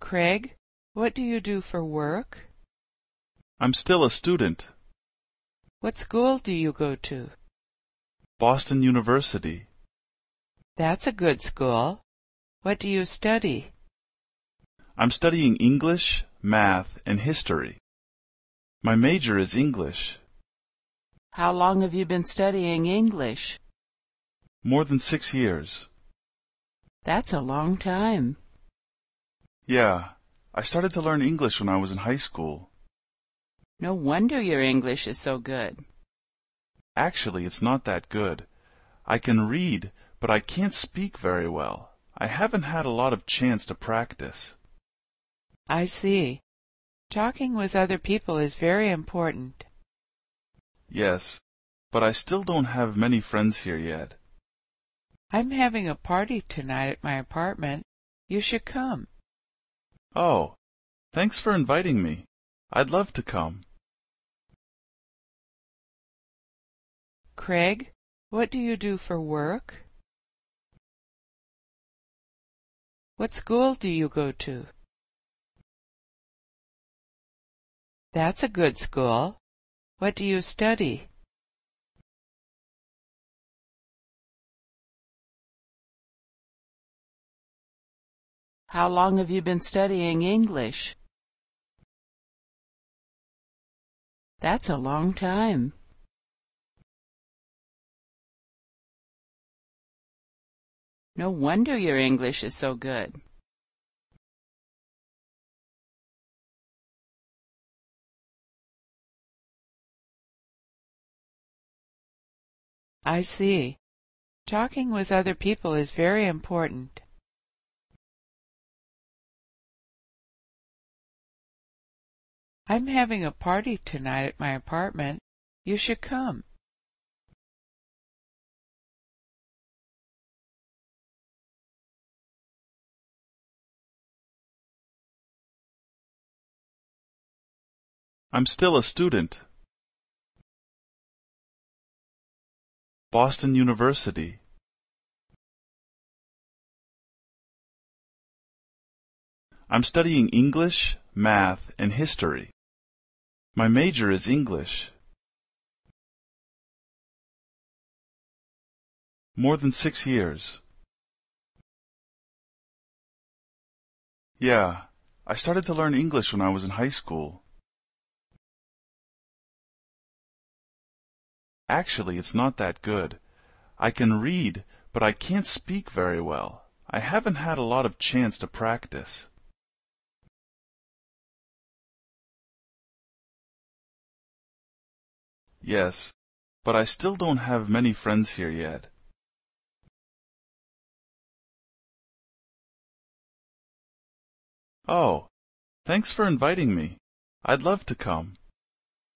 Craig, what do you do for work? I'm still a student. What school do you go to? Boston University. That's a good school. What do you study? I'm studying English, math, and history. My major is English. How long have you been studying English? More than six years. That's a long time. Yeah, I started to learn English when I was in high school. No wonder your English is so good. Actually, it's not that good. I can read, but I can't speak very well. I haven't had a lot of chance to practice. I see. Talking with other people is very important. Yes, but I still don't have many friends here yet. I'm having a party tonight at my apartment. You should come. Oh, thanks for inviting me. I'd love to come. Craig, what do you do for work? What school do you go to? That's a good school. What do you study? How long have you been studying English? That's a long time. No wonder your English is so good. I see. Talking with other people is very important. I'm having a party tonight at my apartment. You should come. I'm still a student. Boston University. I'm studying English, math, and history. My major is English. More than six years. Yeah, I started to learn English when I was in high school. Actually, it's not that good. I can read, but I can't speak very well. I haven't had a lot of chance to practice. Yes, but I still don't have many friends here yet. Oh, thanks for inviting me. I'd love to come.